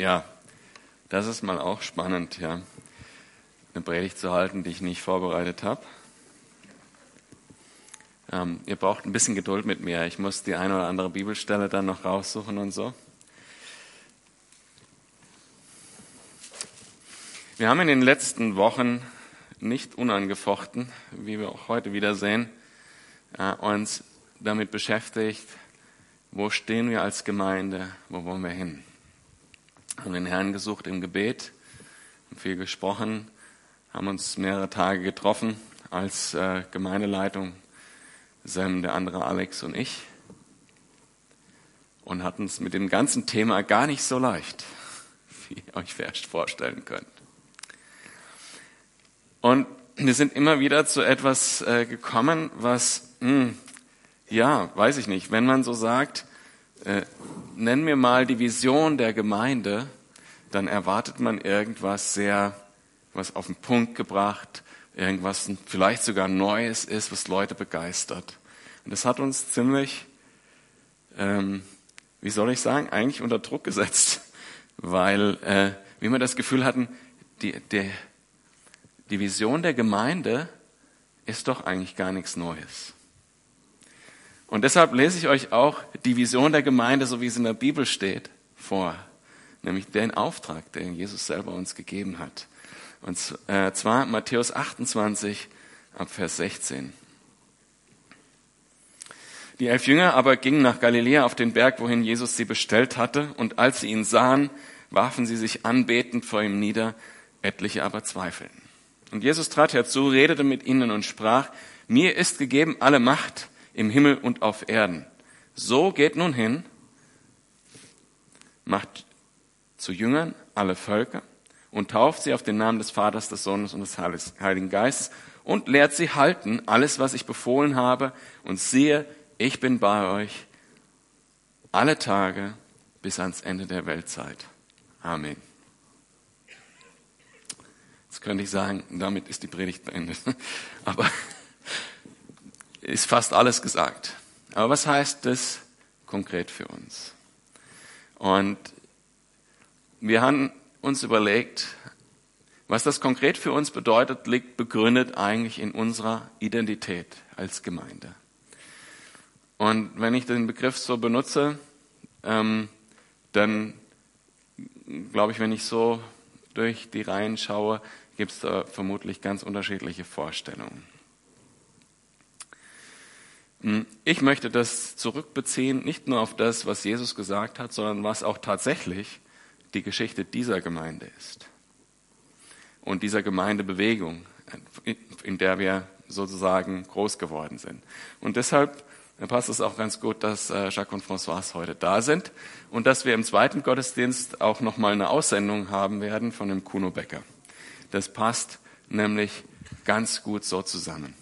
Ja, das ist mal auch spannend, ja. Eine Predigt zu halten, die ich nicht vorbereitet habe. Ähm, ihr braucht ein bisschen Geduld mit mir. Ich muss die eine oder andere Bibelstelle dann noch raussuchen und so. Wir haben in den letzten Wochen nicht unangefochten, wie wir auch heute wieder sehen, äh, uns damit beschäftigt, wo stehen wir als Gemeinde, wo wollen wir hin. Haben den Herrn gesucht im Gebet, haben viel gesprochen, haben uns mehrere Tage getroffen als äh, Gemeindeleitung, Sam, der andere Alex und ich, und hatten es mit dem ganzen Thema gar nicht so leicht, wie ihr euch vielleicht vorstellen könnt. Und wir sind immer wieder zu etwas äh, gekommen, was, mh, hm, ja, weiß ich nicht, wenn man so sagt, äh, nenn mir mal die Vision der Gemeinde, dann erwartet man irgendwas sehr, was auf den Punkt gebracht, irgendwas vielleicht sogar Neues ist, was Leute begeistert. Und das hat uns ziemlich, ähm, wie soll ich sagen, eigentlich unter Druck gesetzt, weil äh, wir immer das Gefühl hatten, die, die, die Vision der Gemeinde ist doch eigentlich gar nichts Neues. Und deshalb lese ich euch auch die Vision der Gemeinde, so wie es in der Bibel steht, vor. Nämlich den Auftrag, den Jesus selber uns gegeben hat. Und äh, zwar Matthäus 28 ab Vers 16. Die elf Jünger aber gingen nach Galiläa auf den Berg, wohin Jesus sie bestellt hatte, und als sie ihn sahen, warfen sie sich anbetend vor ihm nieder, etliche aber zweifelten. Und Jesus trat herzu, redete mit ihnen und sprach, mir ist gegeben alle Macht im Himmel und auf Erden. So geht nun hin, macht zu Jüngern alle Völker und tauft sie auf den Namen des Vaters, des Sohnes und des Heiligen Geistes und lehrt sie halten alles, was ich befohlen habe und siehe, ich bin bei euch alle Tage bis ans Ende der Weltzeit. Amen. Jetzt könnte ich sagen, damit ist die Predigt beendet. Aber ist fast alles gesagt. Aber was heißt das konkret für uns? Und wir haben uns überlegt, was das konkret für uns bedeutet, liegt begründet eigentlich in unserer Identität als Gemeinde. Und wenn ich den Begriff so benutze, ähm, dann glaube ich, wenn ich so durch die Reihen schaue, gibt es da vermutlich ganz unterschiedliche Vorstellungen. Hm, ich möchte das zurückbeziehen, nicht nur auf das, was Jesus gesagt hat, sondern was auch tatsächlich die Geschichte dieser Gemeinde ist. Und dieser Gemeindebewegung, in der wir sozusagen groß geworden sind. Und deshalb passt es auch ganz gut, dass äh, Jacques und François heute da sind und dass wir im zweiten Gottesdienst auch nochmal eine Aussendung haben werden von dem Kuno Becker. Das passt nämlich ganz gut so zusammen.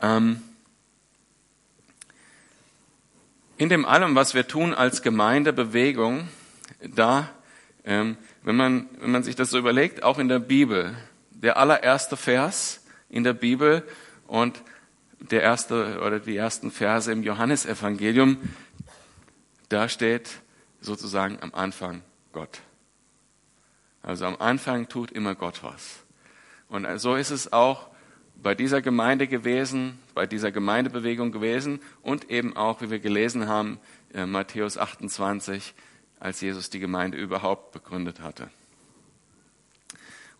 Ähm, in dem allem, was wir tun als Gemeindebewegung, da, ähm, wenn, man, wenn man sich das so überlegt, auch in der Bibel, der allererste Vers in der Bibel und der erste oder die ersten Verse im Johannesevangelium, da steht sozusagen am Anfang Gott. Also am Anfang tut immer Gott was. Und so ist es auch bei dieser Gemeinde gewesen, bei dieser Gemeindebewegung gewesen und eben auch, wie wir gelesen haben, äh, Matthäus 28, als Jesus die Gemeinde überhaupt begründet hatte.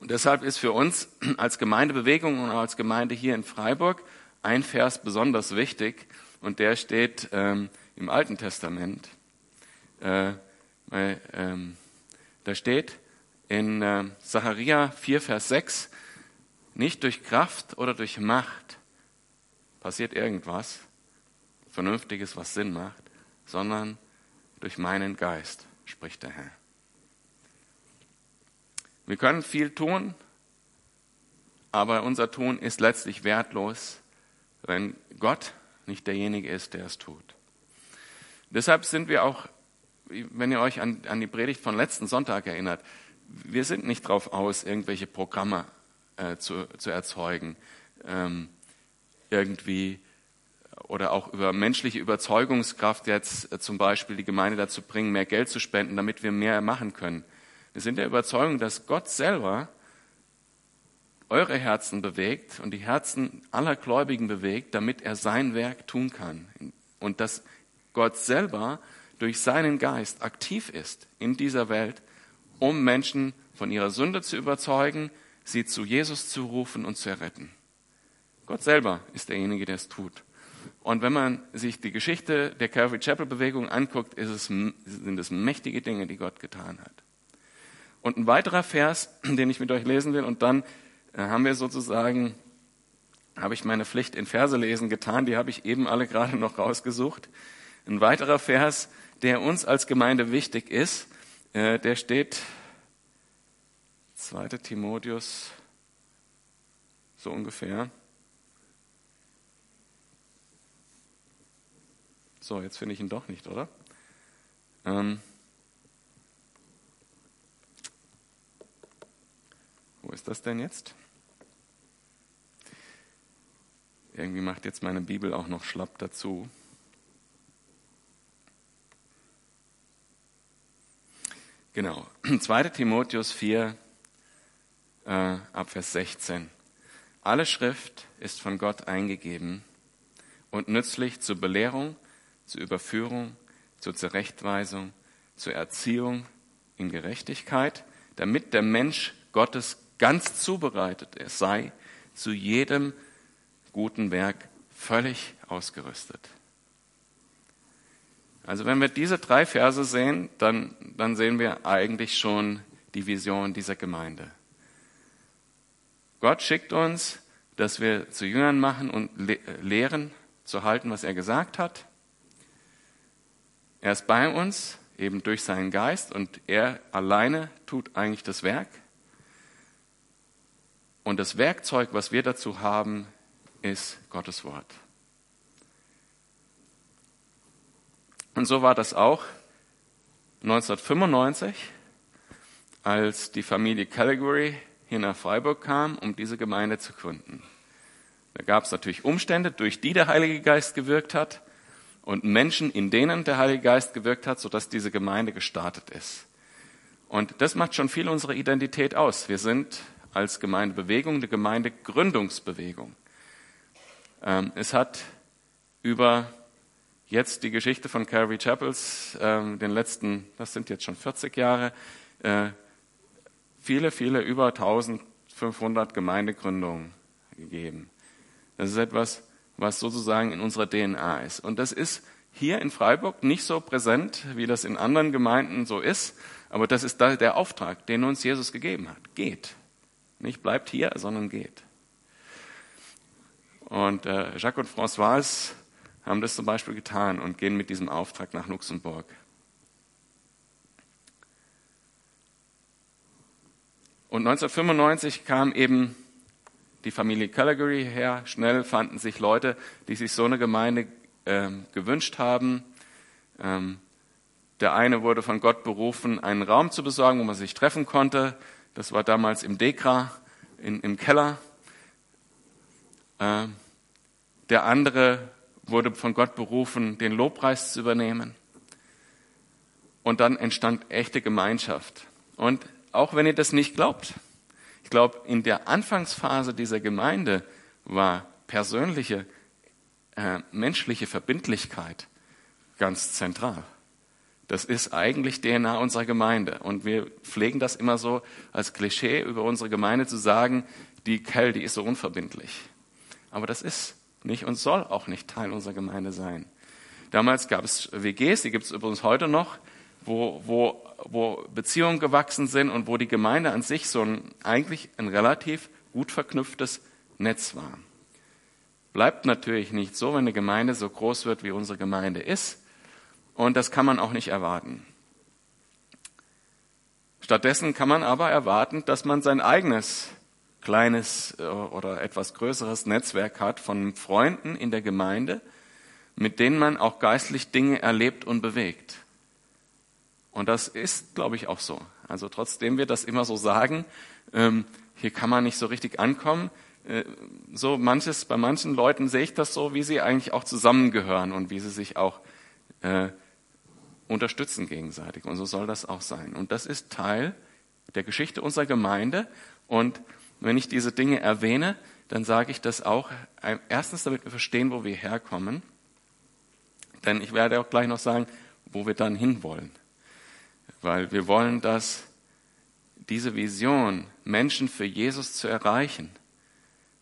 Und deshalb ist für uns als Gemeindebewegung und als Gemeinde hier in Freiburg ein Vers besonders wichtig und der steht ähm, im Alten Testament. Äh, äh, da steht in äh, Sacharja 4, Vers 6, nicht durch Kraft oder durch Macht passiert irgendwas Vernünftiges, was Sinn macht, sondern durch meinen Geist, spricht der Herr. Wir können viel tun, aber unser Tun ist letztlich wertlos, wenn Gott nicht derjenige ist, der es tut. Deshalb sind wir auch, wenn ihr euch an, an die Predigt von letzten Sonntag erinnert, wir sind nicht darauf aus, irgendwelche Programme äh, zu, zu erzeugen, ähm, irgendwie oder auch über menschliche Überzeugungskraft jetzt äh, zum Beispiel die Gemeinde dazu bringen, mehr Geld zu spenden, damit wir mehr machen können. Wir sind der Überzeugung, dass Gott selber eure Herzen bewegt und die Herzen aller Gläubigen bewegt, damit er sein Werk tun kann. Und dass Gott selber durch seinen Geist aktiv ist in dieser Welt, um Menschen von ihrer Sünde zu überzeugen, sie zu Jesus zu rufen und zu erretten. Gott selber ist derjenige, der es tut. Und wenn man sich die Geschichte der Calvary Chapel Bewegung anguckt, es, sind es mächtige Dinge, die Gott getan hat. Und ein weiterer Vers, den ich mit euch lesen will, und dann äh, haben wir sozusagen, habe ich meine Pflicht in Verse lesen getan, die habe ich eben alle gerade noch rausgesucht. Ein weiterer Vers, der uns als Gemeinde wichtig ist, äh, der steht 2. Timotheus so ungefähr. So, jetzt finde ich ihn doch nicht, oder? Ähm, wo ist das denn jetzt? Irgendwie macht jetzt meine Bibel auch noch schlapp dazu. Genau, 2 Timotheus 4, äh, ab Vers 16. Alle Schrift ist von Gott eingegeben und nützlich zur Belehrung, zur Überführung, zur Zurechtweisung, zur Erziehung in Gerechtigkeit, damit der Mensch Gottes ganz zubereitet sei, zu jedem guten Werk völlig ausgerüstet. Also wenn wir diese drei Verse sehen, dann, dann sehen wir eigentlich schon die Vision dieser Gemeinde. Gott schickt uns, dass wir zu Jüngern machen und lehren, zu halten, was er gesagt hat. Er ist bei uns, eben durch seinen Geist, und er alleine tut eigentlich das Werk. Und das Werkzeug, was wir dazu haben, ist Gottes Wort. Und so war das auch 1995, als die Familie Calgary hier nach Freiburg kam, um diese Gemeinde zu gründen. Da gab es natürlich Umstände, durch die der Heilige Geist gewirkt hat und Menschen, in denen der Heilige Geist gewirkt hat, sodass diese Gemeinde gestartet ist. Und das macht schon viel unserer Identität aus. Wir sind als Gemeindebewegung eine Gemeindegründungsbewegung. Ähm, es hat über jetzt die Geschichte von Calvary Chapels, ähm, den letzten, das sind jetzt schon 40 Jahre, äh, viele, viele, über 1500 Gemeindegründungen gegeben. Das ist etwas, was sozusagen in unserer DNA ist. Und das ist hier in Freiburg nicht so präsent, wie das in anderen Gemeinden so ist, aber das ist der Auftrag, den uns Jesus gegeben hat. Geht. Nicht bleibt hier, sondern geht. Und äh, Jacques und François haben das zum Beispiel getan und gehen mit diesem Auftrag nach Luxemburg. Und 1995 kam eben die Familie Calgary her. Schnell fanden sich Leute, die sich so eine Gemeinde äh, gewünscht haben. Ähm, der eine wurde von Gott berufen, einen Raum zu besorgen, wo man sich treffen konnte. Das war damals im Dekra, in, im Keller. Äh, der andere wurde von Gott berufen, den Lobpreis zu übernehmen. Und dann entstand echte Gemeinschaft. Und auch wenn ihr das nicht glaubt, ich glaube, in der Anfangsphase dieser Gemeinde war persönliche, äh, menschliche Verbindlichkeit ganz zentral. Das ist eigentlich DNA unserer Gemeinde. Und wir pflegen das immer so als Klischee über unsere Gemeinde zu sagen, die Kell, die ist so unverbindlich. Aber das ist nicht und soll auch nicht Teil unserer Gemeinde sein. Damals gab es WGs, die gibt es übrigens heute noch, wo, wo wo Beziehungen gewachsen sind und wo die Gemeinde an sich so ein, eigentlich ein relativ gut verknüpftes Netz war. Bleibt natürlich nicht so, wenn eine Gemeinde so groß wird, wie unsere Gemeinde ist. Und das kann man auch nicht erwarten. Stattdessen kann man aber erwarten, dass man sein eigenes kleines äh, oder etwas größeres Netzwerk hat von Freunden in der Gemeinde, mit denen man auch geistlich Dinge erlebt und bewegt. Und das ist, glaube ich, auch so. Also trotzdem wir das immer so sagen, ähm, hier kann man nicht so richtig ankommen, äh, so manches, bei manchen Leuten sehe ich das so, wie sie eigentlich auch zusammengehören und wie sie sich auch äh, unterstützen gegenseitig. Und so soll das auch sein. Und das ist Teil der Geschichte unserer Gemeinde. Und wenn ich diese Dinge erwähne, dann sage ich das auch äh, erstens, damit wir verstehen, wo wir herkommen. Denn ich werde auch gleich noch sagen, wo wir dann hinwollen. Weil wir wollen, dass diese Vision, Menschen für Jesus zu erreichen,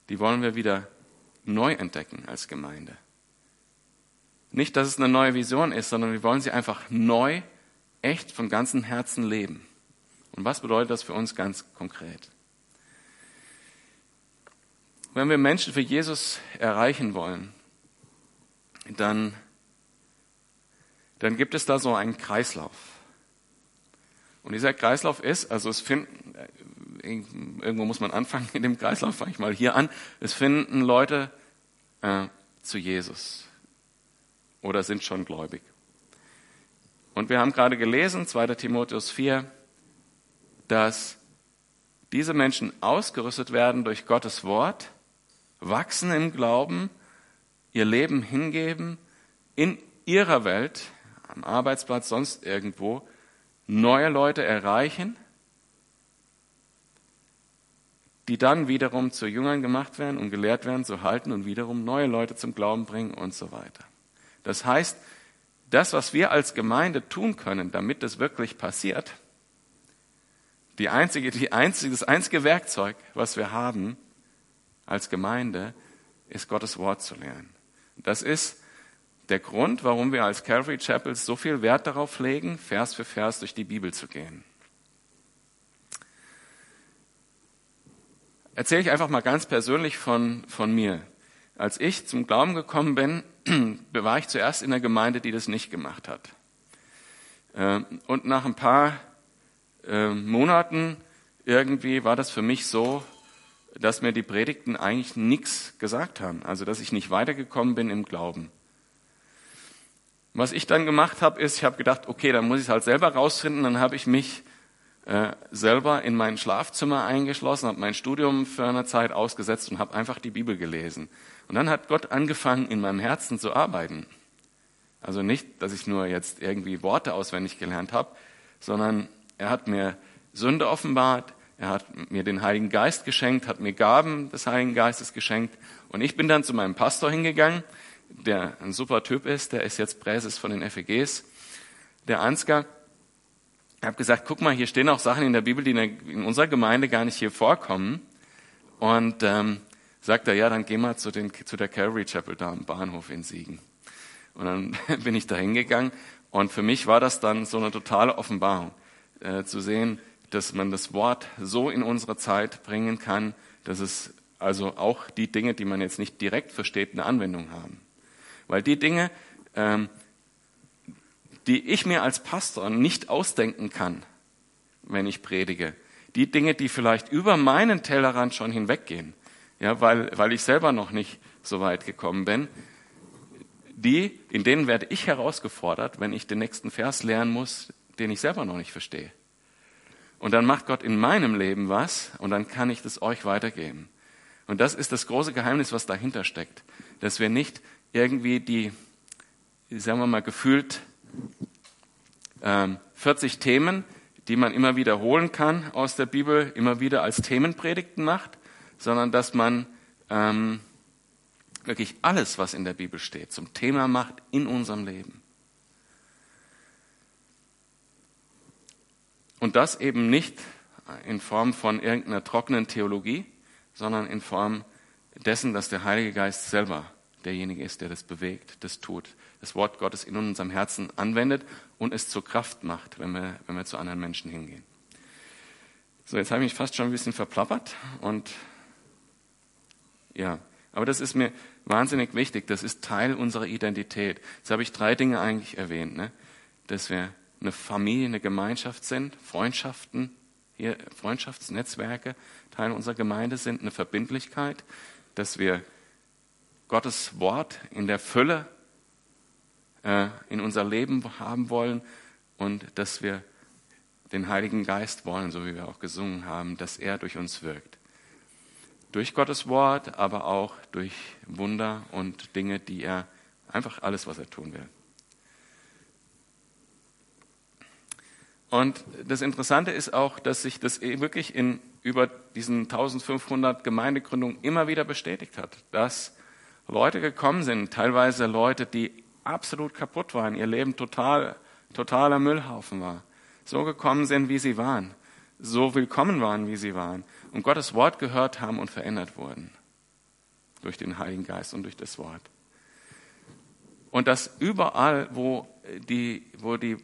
die wollen wir wieder neu entdecken als Gemeinde. Nicht, dass es eine neue Vision ist, sondern wir wollen sie einfach neu, echt von ganzem Herzen leben. Und was bedeutet das für uns ganz konkret? Wenn wir Menschen für Jesus erreichen wollen, dann, dann gibt es da so einen Kreislauf. Und dieser Kreislauf ist, also es finden, irgendwo muss man anfangen in dem Kreislauf, fange ich mal hier an, es finden Leute äh, zu Jesus oder sind schon gläubig. Und wir haben gerade gelesen, 2. Timotheus 4, dass diese Menschen ausgerüstet werden durch Gottes Wort, wachsen im Glauben, ihr Leben hingeben, in ihrer Welt, am Arbeitsplatz, sonst irgendwo, neue Leute erreichen, die dann wiederum zu Jüngern gemacht werden und gelehrt werden zu halten und wiederum neue Leute zum Glauben bringen und so weiter. Das heißt, das, was wir als Gemeinde tun können, damit das wirklich passiert, die einzige, die einzige, das einzige Werkzeug, was wir haben als Gemeinde, ist Gottes Wort zu lernen. Das ist der Grund, warum wir als Calvary Chapels so viel Wert darauf legen, Vers für Vers durch die Bibel zu gehen. Erzähle ich einfach mal ganz persönlich von, von mir. Als ich zum Glauben gekommen bin, war ich zuerst in der Gemeinde, die das nicht gemacht hat. Ähm, und nach ein paar ähm, Monaten irgendwie war das für mich so, dass mir die Predigten eigentlich nichts gesagt haben. Also dass ich nicht weitergekommen bin im Glauben. Was ich dann gemacht habe, ist, ich habe gedacht, okay, dann muss ich es halt selber rausfinden. Dann habe ich mich äh, selber in mein Schlafzimmer eingeschlossen, habe mein Studium für eine Zeit ausgesetzt und habe einfach die Bibel gelesen. Und dann hat Gott angefangen, in meinem Herzen zu arbeiten. Also nicht, dass ich nur jetzt irgendwie Worte auswendig gelernt habe, sondern er hat mir Sünde offenbart, er hat mir den Heiligen Geist geschenkt, hat mir Gaben des Heiligen Geistes geschenkt. Und ich bin dann zu meinem Pastor hingegangen der ein super Typ ist, der ist jetzt Präses von den FEGs, der Ansgar. Ich habe gesagt, guck mal, hier stehen auch Sachen in der Bibel, die in unserer Gemeinde gar nicht hier vorkommen. Und ähm, sagt er, ja, dann geh mal zu, den, zu der Calvary Chapel da am Bahnhof in Siegen. Und dann bin ich da hingegangen und für mich war das dann so eine totale Offenbarung, äh, zu sehen, dass man das Wort so in unsere Zeit bringen kann, dass es also auch die Dinge, die man jetzt nicht direkt versteht, eine Anwendung haben. Weil die Dinge, ähm, die ich mir als Pastor nicht ausdenken kann, wenn ich predige, die Dinge, die vielleicht über meinen Tellerrand schon hinweggehen, ja, weil, weil ich selber noch nicht so weit gekommen bin, die, in denen werde ich herausgefordert, wenn ich den nächsten Vers lernen muss, den ich selber noch nicht verstehe. Und dann macht Gott in meinem Leben was und dann kann ich das euch weitergeben. Und das ist das große Geheimnis, was dahinter steckt, dass wir nicht irgendwie die, sagen wir mal, gefühlt ähm, 40 Themen, die man immer wiederholen kann aus der Bibel, immer wieder als Themenpredigten macht, sondern dass man ähm, wirklich alles, was in der Bibel steht, zum Thema macht in unserem Leben. Und das eben nicht in Form von irgendeiner trockenen Theologie, sondern in Form dessen, dass der Heilige Geist selber derjenige ist, der das bewegt, das tut, das Wort Gottes in unserem Herzen anwendet und es zur Kraft macht, wenn wir, wenn wir zu anderen Menschen hingehen. So, jetzt habe ich mich fast schon ein bisschen verplappert und ja, aber das ist mir wahnsinnig wichtig. Das ist Teil unserer Identität. Jetzt habe ich drei Dinge eigentlich erwähnt, ne? dass wir eine Familie, eine Gemeinschaft sind, Freundschaften, hier Freundschaftsnetzwerke Teil unserer Gemeinde sind, eine Verbindlichkeit, dass wir Gottes Wort in der Fülle äh, in unser Leben haben wollen und dass wir den Heiligen Geist wollen, so wie wir auch gesungen haben, dass er durch uns wirkt. durch Gottes Wort, aber auch durch Wunder und Dinge, die er einfach alles, was er tun will. Und das Interessante ist auch, dass sich das eh wirklich in über diesen 1500 Gemeindegründungen immer wieder bestätigt hat, dass Leute gekommen sind, teilweise Leute, die absolut kaputt waren, ihr Leben total, totaler Müllhaufen war, so gekommen sind, wie sie waren, so willkommen waren, wie sie waren und Gottes Wort gehört haben und verändert wurden durch den Heiligen Geist und durch das Wort. Und dass überall, wo die, wo die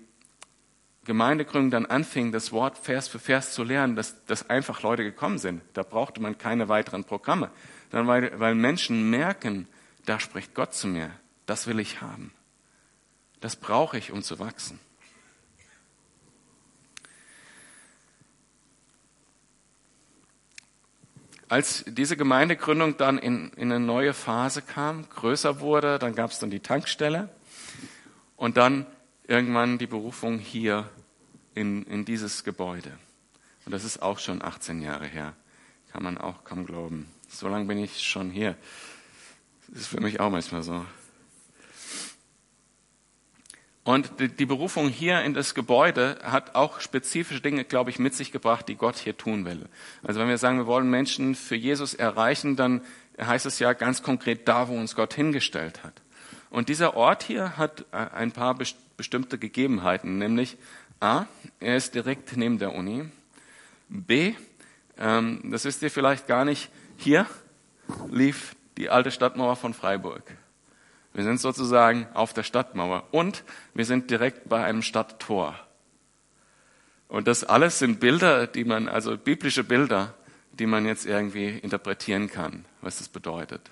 Gemeindegründung dann anfing, das Wort Vers für Vers zu lernen, dass, dass einfach Leute gekommen sind. Da brauchte man keine weiteren Programme, sondern weil, weil Menschen merken, da spricht Gott zu mir. Das will ich haben. Das brauche ich, um zu wachsen. Als diese Gemeindegründung dann in, in eine neue Phase kam, größer wurde, dann gab es dann die Tankstelle und dann irgendwann die Berufung hier in, in dieses Gebäude. Und das ist auch schon 18 Jahre her. Kann man auch kaum glauben. So lange bin ich schon hier. Das ist für mich auch manchmal so. Und die Berufung hier in das Gebäude hat auch spezifische Dinge, glaube ich, mit sich gebracht, die Gott hier tun will. Also wenn wir sagen, wir wollen Menschen für Jesus erreichen, dann heißt es ja ganz konkret da, wo uns Gott hingestellt hat. Und dieser Ort hier hat äh, ein paar bestimmte Gegebenheiten, nämlich A, er ist direkt neben der Uni. B, ähm, das wisst ihr vielleicht gar nicht, hier lief die alte Stadtmauer von Freiburg. Wir sind sozusagen auf der Stadtmauer und wir sind direkt bei einem Stadttor. Und das alles sind Bilder, die man, also biblische Bilder, die man jetzt irgendwie interpretieren kann, was das bedeutet.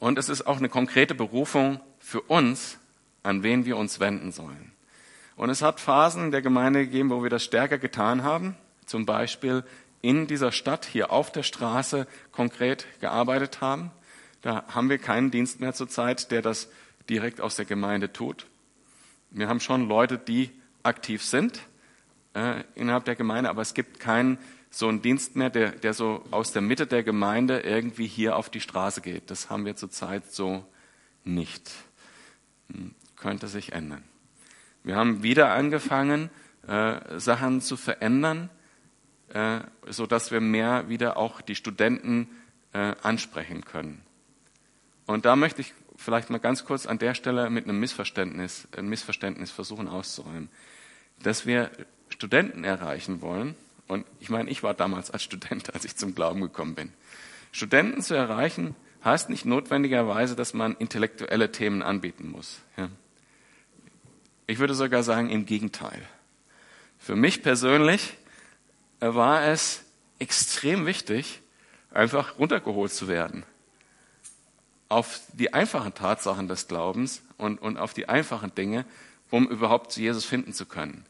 Und es ist auch eine konkrete Berufung für uns, an wen wir uns wenden sollen. Und es hat Phasen der Gemeinde gegeben, wo wir das stärker getan haben. Zum Beispiel in dieser Stadt, hier auf der Straße, konkret gearbeitet haben. Da haben wir keinen Dienst mehr zurzeit, der das direkt aus der Gemeinde tut. Wir haben schon Leute, die aktiv sind äh, innerhalb der Gemeinde, aber es gibt keinen so einen Dienst mehr, der, der so aus der Mitte der Gemeinde irgendwie hier auf die Straße geht. Das haben wir zurzeit so nicht. Hm könnte sich ändern. Wir haben wieder angefangen, äh, Sachen zu verändern, äh, so dass wir mehr wieder auch die Studenten äh, ansprechen können. Und da möchte ich vielleicht mal ganz kurz an der Stelle mit einem Missverständnis, ein Missverständnis versuchen auszuräumen, dass wir Studenten erreichen wollen. Und ich meine, ich war damals als Student, als ich zum Glauben gekommen bin. Studenten zu erreichen heißt nicht notwendigerweise, dass man intellektuelle Themen anbieten muss. Ich würde sogar sagen, im Gegenteil. Für mich persönlich war es extrem wichtig, einfach runtergeholt zu werden. Auf die einfachen Tatsachen des Glaubens und, und auf die einfachen Dinge, um überhaupt Jesus finden zu können.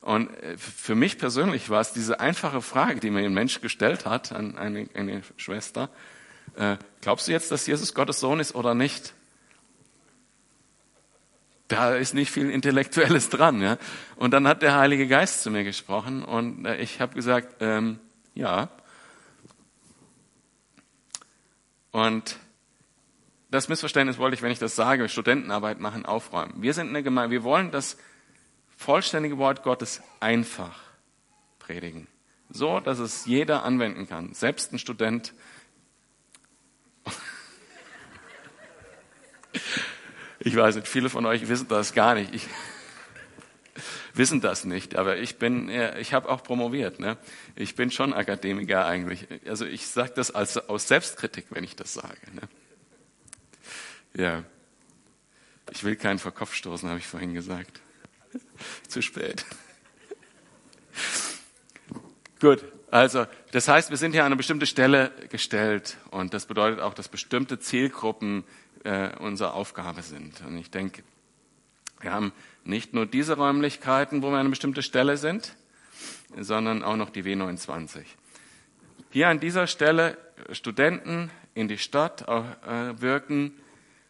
Und äh, für mich persönlich war es diese einfache Frage, die mir ein Mensch gestellt hat an eine, eine Schwester. Äh, glaubst du jetzt, dass Jesus Gottes Sohn ist oder nicht? Da ist nicht viel Intellektuelles dran. Ja? Und dann hat der Heilige Geist zu mir gesprochen und äh, ich habe gesagt, ähm, ja. Und das Missverständnis wollte ich, wenn ich das sage, Studentenarbeit machen, aufräumen. Wir sind eine Gemeinde, wir wollen das vollständige Wort Gottes einfach predigen. So, dass es jeder anwenden kann. Selbst ein Student. Ich weiß nicht, viele von euch wissen das gar nicht. Ich, wissen das nicht, aber ich bin, ich habe auch promoviert. Ne? Ich bin schon Akademiker eigentlich. Also ich sage das als, aus Selbstkritik, wenn ich das sage. Ne? Ja, ich will keinen vor Kopf stoßen, habe ich vorhin gesagt. Zu spät. Gut, also das heißt, wir sind hier an eine bestimmte Stelle gestellt und das bedeutet auch, dass bestimmte Zielgruppen äh, unsere Aufgabe sind. Und ich denke, wir haben nicht nur diese Räumlichkeiten, wo wir an einer bestimmten Stelle sind, sondern auch noch die W29. Hier an dieser Stelle Studenten in die Stadt äh, wirken.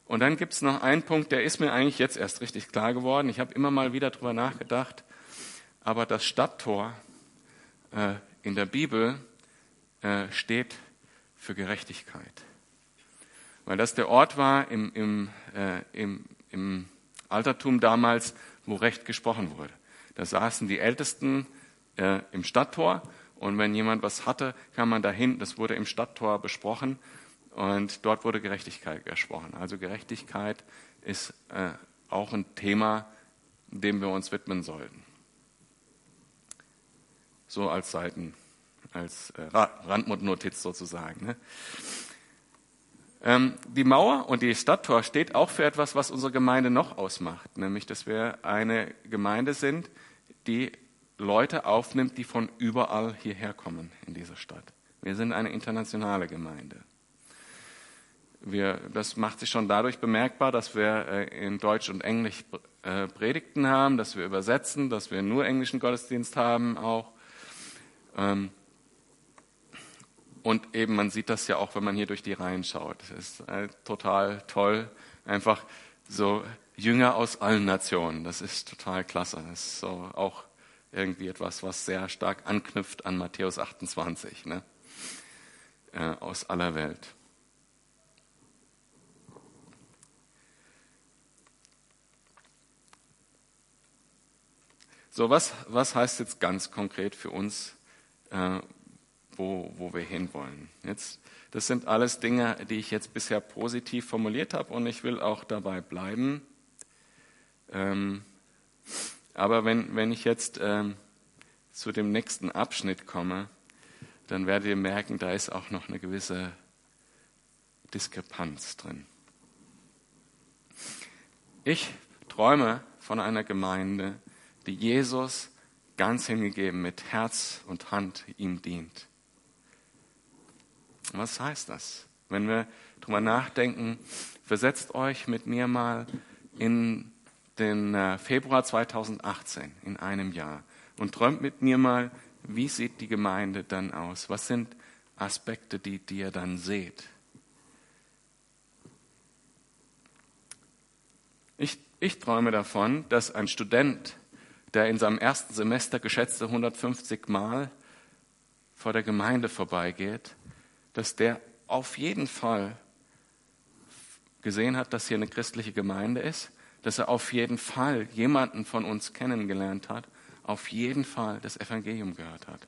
Und dann gibt es noch einen Punkt, der ist mir eigentlich jetzt erst richtig klar geworden. Ich habe immer mal wieder darüber nachgedacht. Aber das Stadttor äh, in der Bibel äh, steht für Gerechtigkeit. Weil das der Ort war im, im, äh, im, im Altertum damals, wo Recht gesprochen wurde. Da saßen die Ältesten äh, im Stadttor und wenn jemand was hatte, kam man dahin. Das wurde im Stadttor besprochen und dort wurde Gerechtigkeit gesprochen. Also Gerechtigkeit ist äh, auch ein Thema, dem wir uns widmen sollten. So als Seiten, als äh, Randnotiz sozusagen. Ne? Ähm, die Mauer und die Stadttor steht auch für etwas, was unsere Gemeinde noch ausmacht, nämlich dass wir eine Gemeinde sind, die Leute aufnimmt, die von überall hierher kommen in dieser Stadt. Wir sind eine internationale Gemeinde. Wir, das macht sich schon dadurch bemerkbar, dass wir äh, in Deutsch und Englisch äh, Predigten haben, dass wir übersetzen, dass wir nur englischen Gottesdienst haben auch. Und eben, man sieht das ja auch, wenn man hier durch die Reihen schaut. Das ist äh, total toll. Einfach so Jünger aus allen Nationen. Das ist total klasse. Das ist so auch irgendwie etwas, was sehr stark anknüpft an Matthäus 28, ne? Äh, aus aller Welt. So, was, was heißt jetzt ganz konkret für uns, äh, wo, wo wir hinwollen? Jetzt, das sind alles Dinge, die ich jetzt bisher positiv formuliert habe und ich will auch dabei bleiben. Ähm, aber wenn, wenn ich jetzt ähm, zu dem nächsten Abschnitt komme, dann werdet ihr merken, da ist auch noch eine gewisse Diskrepanz drin. Ich träume von einer Gemeinde, die Jesus ganz hingegeben mit Herz und Hand ihm dient. Was heißt das? Wenn wir darüber nachdenken, versetzt euch mit mir mal in den äh, Februar 2018, in einem Jahr, und träumt mit mir mal, wie sieht die Gemeinde dann aus? Was sind Aspekte, die, die ihr dann seht? Ich, ich träume davon, dass ein Student der in seinem ersten Semester geschätzte 150 Mal vor der Gemeinde vorbeigeht, dass der auf jeden Fall gesehen hat, dass hier eine christliche Gemeinde ist, dass er auf jeden Fall jemanden von uns kennengelernt hat, auf jeden Fall das Evangelium gehört hat.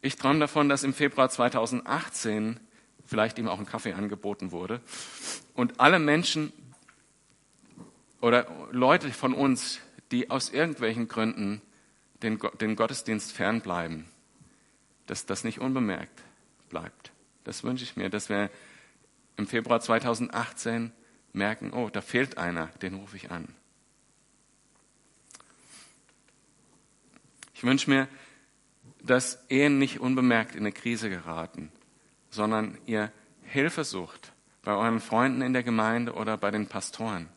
Ich träume davon, dass im Februar 2018 vielleicht ihm auch ein Kaffee angeboten wurde und alle Menschen oder Leute von uns, die aus irgendwelchen Gründen den, den Gottesdienst fernbleiben, dass das nicht unbemerkt bleibt. Das wünsche ich mir, dass wir im Februar 2018 merken, oh, da fehlt einer, den rufe ich an. Ich wünsche mir, dass Ehen nicht unbemerkt in eine Krise geraten, sondern ihr Hilfe sucht bei euren Freunden in der Gemeinde oder bei den Pastoren.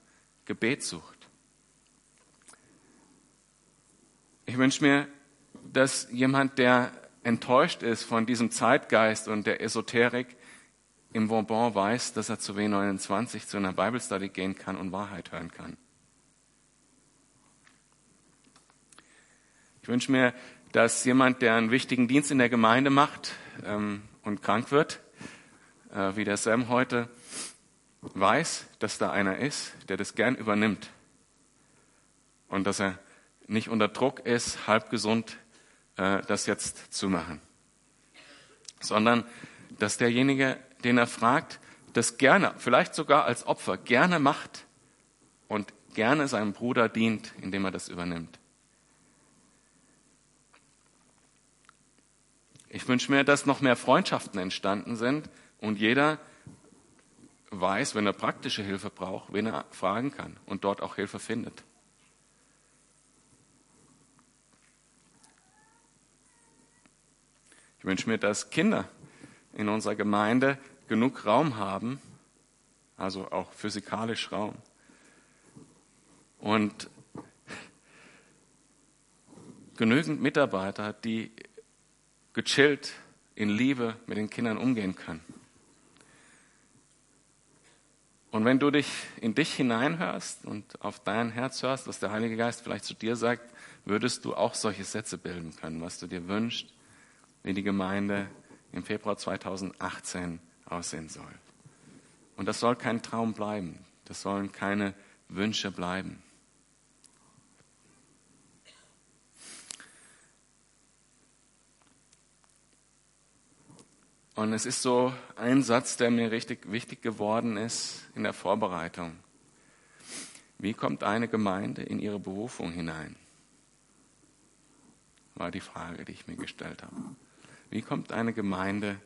Gebet sucht. Ich wünsche mir, dass jemand, der enttäuscht ist von diesem Zeitgeist und der Esoterik, im Bonbon weiß, dass er zu W29 zu einer Bible Study gehen kann und Wahrheit hören kann. Ich wünsche mir, dass jemand, der einen wichtigen Dienst in der Gemeinde macht ähm, und krank wird, äh, wie der Sam heute, weiß, dass da einer ist, der das gern übernimmt und dass er nicht unter Druck ist, halb gesund äh, das jetzt zu machen, sondern dass derjenige, den er fragt, das gerne, vielleicht sogar als Opfer, gerne macht und gerne seinem Bruder dient, indem er das übernimmt. Ich wünsche mir, dass noch mehr Freundschaften entstanden sind und jeder weiß, wenn er praktische Hilfe braucht, wen er fragen kann und dort auch Hilfe findet. Ich wünsche mir, dass Kinder in unserer Gemeinde genug Raum haben, also auch physikalisch Raum. Und genügend Mitarbeiter, die gechillt in Liebe mit den Kindern umgehen können. Und wenn du dich in dich hineinhörst und auf dein Herz hörst, was der Heilige Geist vielleicht zu dir sagt, würdest du auch solche Sätze bilden können, was du dir wünschst, wie die Gemeinde im Februar 2018 aussehen soll. Und das soll kein Traum bleiben. Das sollen keine Wünsche bleiben. Und es ist so ein Satz, der mir richtig wichtig geworden ist in der Vorbereitung. Wie kommt eine Gemeinde in ihre Berufung hinein? War die Frage, die ich mir gestellt habe. Wie kommt eine Gemeinde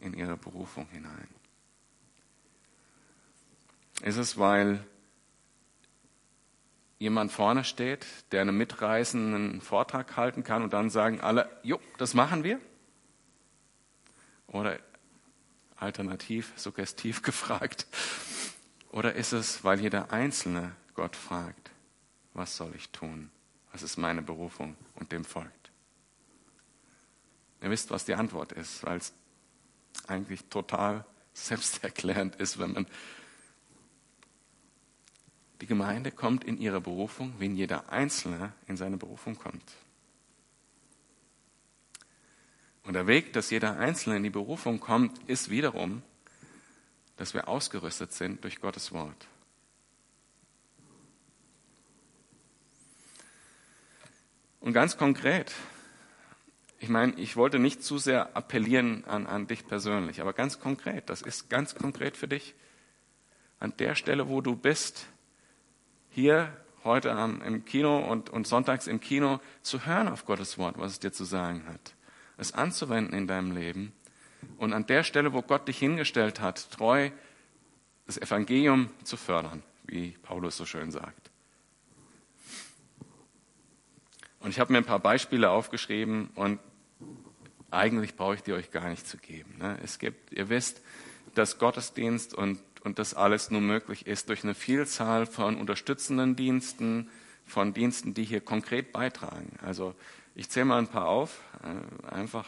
in ihre Berufung hinein? Ist es, weil jemand vorne steht, der einen mitreißenden Vortrag halten kann und dann sagen alle, jo, das machen wir? Oder alternativ, suggestiv gefragt. Oder ist es, weil jeder Einzelne Gott fragt, was soll ich tun? Was ist meine Berufung und dem folgt? Ihr wisst, was die Antwort ist, weil es eigentlich total selbsterklärend ist, wenn man die Gemeinde kommt in ihre Berufung, wenn jeder Einzelne in seine Berufung kommt. Und der Weg, dass jeder Einzelne in die Berufung kommt, ist wiederum, dass wir ausgerüstet sind durch Gottes Wort. Und ganz konkret, ich meine, ich wollte nicht zu sehr appellieren an, an dich persönlich, aber ganz konkret, das ist ganz konkret für dich. An der Stelle, wo du bist, hier heute im Kino und, und sonntags im Kino, zu hören auf Gottes Wort, was es dir zu sagen hat es anzuwenden in deinem Leben und an der Stelle, wo Gott dich hingestellt hat, treu das Evangelium zu fördern, wie Paulus so schön sagt. Und ich habe mir ein paar Beispiele aufgeschrieben und eigentlich brauche ich die euch gar nicht zu geben. Ne? Es gibt, ihr wisst, dass Gottesdienst und, und das alles nur möglich ist durch eine Vielzahl von unterstützenden Diensten, von Diensten, die hier konkret beitragen. Also ich zähle mal ein paar auf, äh, einfach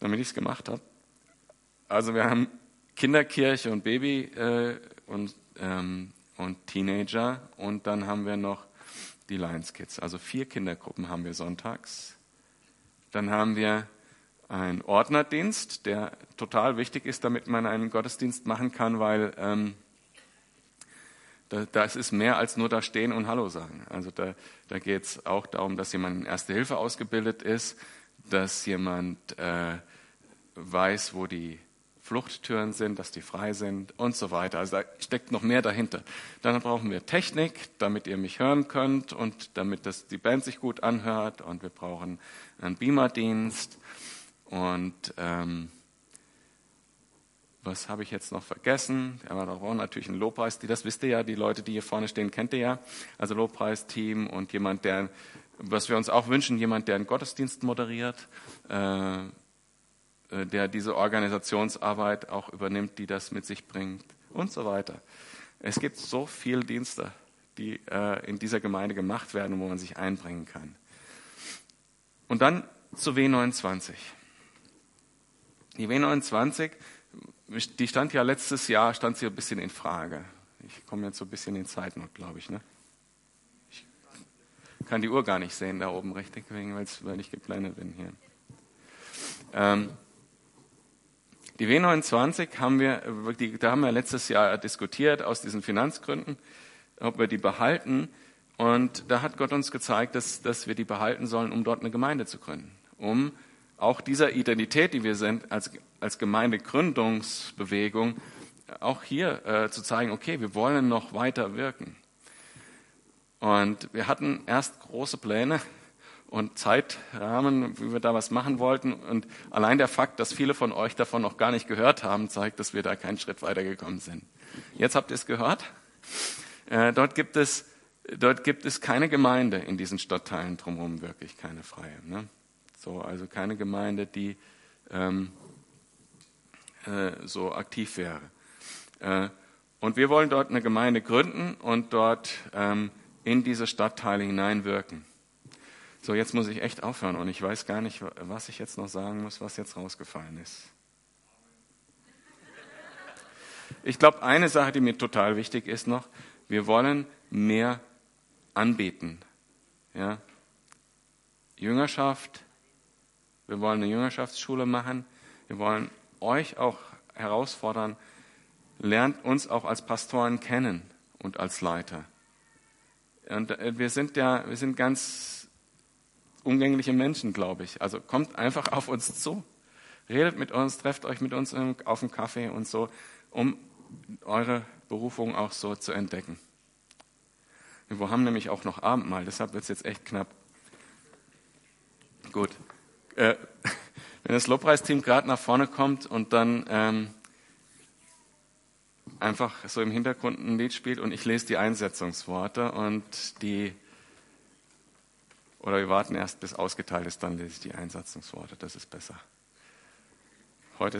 damit ich es gemacht habe. Also wir haben Kinderkirche und Baby äh, und, ähm, und Teenager und dann haben wir noch die Lions Kids. Also vier Kindergruppen haben wir sonntags. Dann haben wir einen Ordnerdienst, der total wichtig ist, damit man einen Gottesdienst machen kann, weil ähm, das ist mehr als nur da stehen und Hallo sagen. Also da, da geht es auch darum, dass jemand in Erste Hilfe ausgebildet ist, dass jemand äh, weiß, wo die Fluchttüren sind, dass die frei sind und so weiter. Also da steckt noch mehr dahinter. Dann brauchen wir Technik, damit ihr mich hören könnt und damit das, die Band sich gut anhört. Und wir brauchen einen Beamerdienst und ähm, was habe ich jetzt noch vergessen? Ja, da brauchen natürlich einen Lobpreis, das wisst ihr ja, die Leute, die hier vorne stehen, kennt ihr ja. Also Lobpreisteam und jemand, der, was wir uns auch wünschen, jemand, der einen Gottesdienst moderiert, äh, der diese Organisationsarbeit auch übernimmt, die das mit sich bringt und so weiter. Es gibt so viele Dienste, die äh, in dieser Gemeinde gemacht werden, wo man sich einbringen kann. Und dann zu W29. Die W29 die stand ja letztes Jahr, stand sie ein bisschen in Frage. Ich komme jetzt so ein bisschen in Zeitnot, glaube ich. Ne? Ich kann die Uhr gar nicht sehen da oben richtig, weil ich geblendet bin hier. Ähm, die W29 haben wir, die, da haben wir letztes Jahr diskutiert aus diesen Finanzgründen, ob wir die behalten. Und da hat Gott uns gezeigt, dass, dass wir die behalten sollen, um dort eine Gemeinde zu gründen, um auch dieser Identität, die wir sind, als, als Gemeindegründungsbewegung, auch hier äh, zu zeigen, okay, wir wollen noch weiter wirken. Und wir hatten erst große Pläne und Zeitrahmen, wie wir da was machen wollten. Und allein der Fakt, dass viele von euch davon noch gar nicht gehört haben, zeigt, dass wir da keinen Schritt weitergekommen sind. Jetzt habt ihr es gehört. Äh, dort gibt es, dort gibt es keine Gemeinde in diesen Stadtteilen drumherum, wirklich keine freie. Ne? So, also keine Gemeinde, die ähm, äh, so aktiv wäre. Äh, und wir wollen dort eine Gemeinde gründen und dort ähm, in diese Stadtteile hineinwirken. So, jetzt muss ich echt aufhören und ich weiß gar nicht, was ich jetzt noch sagen muss, was jetzt rausgefallen ist. ich glaube, eine Sache, die mir total wichtig ist noch, wir wollen mehr anbieten. Ja? Jüngerschaft, wir wollen eine Jüngerschaftsschule machen, wir wollen euch auch herausfordern, lernt uns auch als Pastoren kennen und als Leiter. Und äh, wir sind ja, wir sind ganz umgängliche Menschen, glaube ich. Also kommt einfach auf uns zu. Redet mit uns, trefft euch mit uns auf dem Kaffee und so, um eure Berufung auch so zu entdecken. Wir haben nämlich auch noch Abendmahl, deshalb wird es jetzt echt knapp. Gut. Äh, wenn das Lobpreisteam gerade nach vorne kommt und dann ähm, einfach so im Hintergrund ein Lied spielt und ich lese die Einsetzungsworte und die, oder wir warten erst bis ausgeteilt ist, dann lese ich die Einsetzungsworte, das ist besser.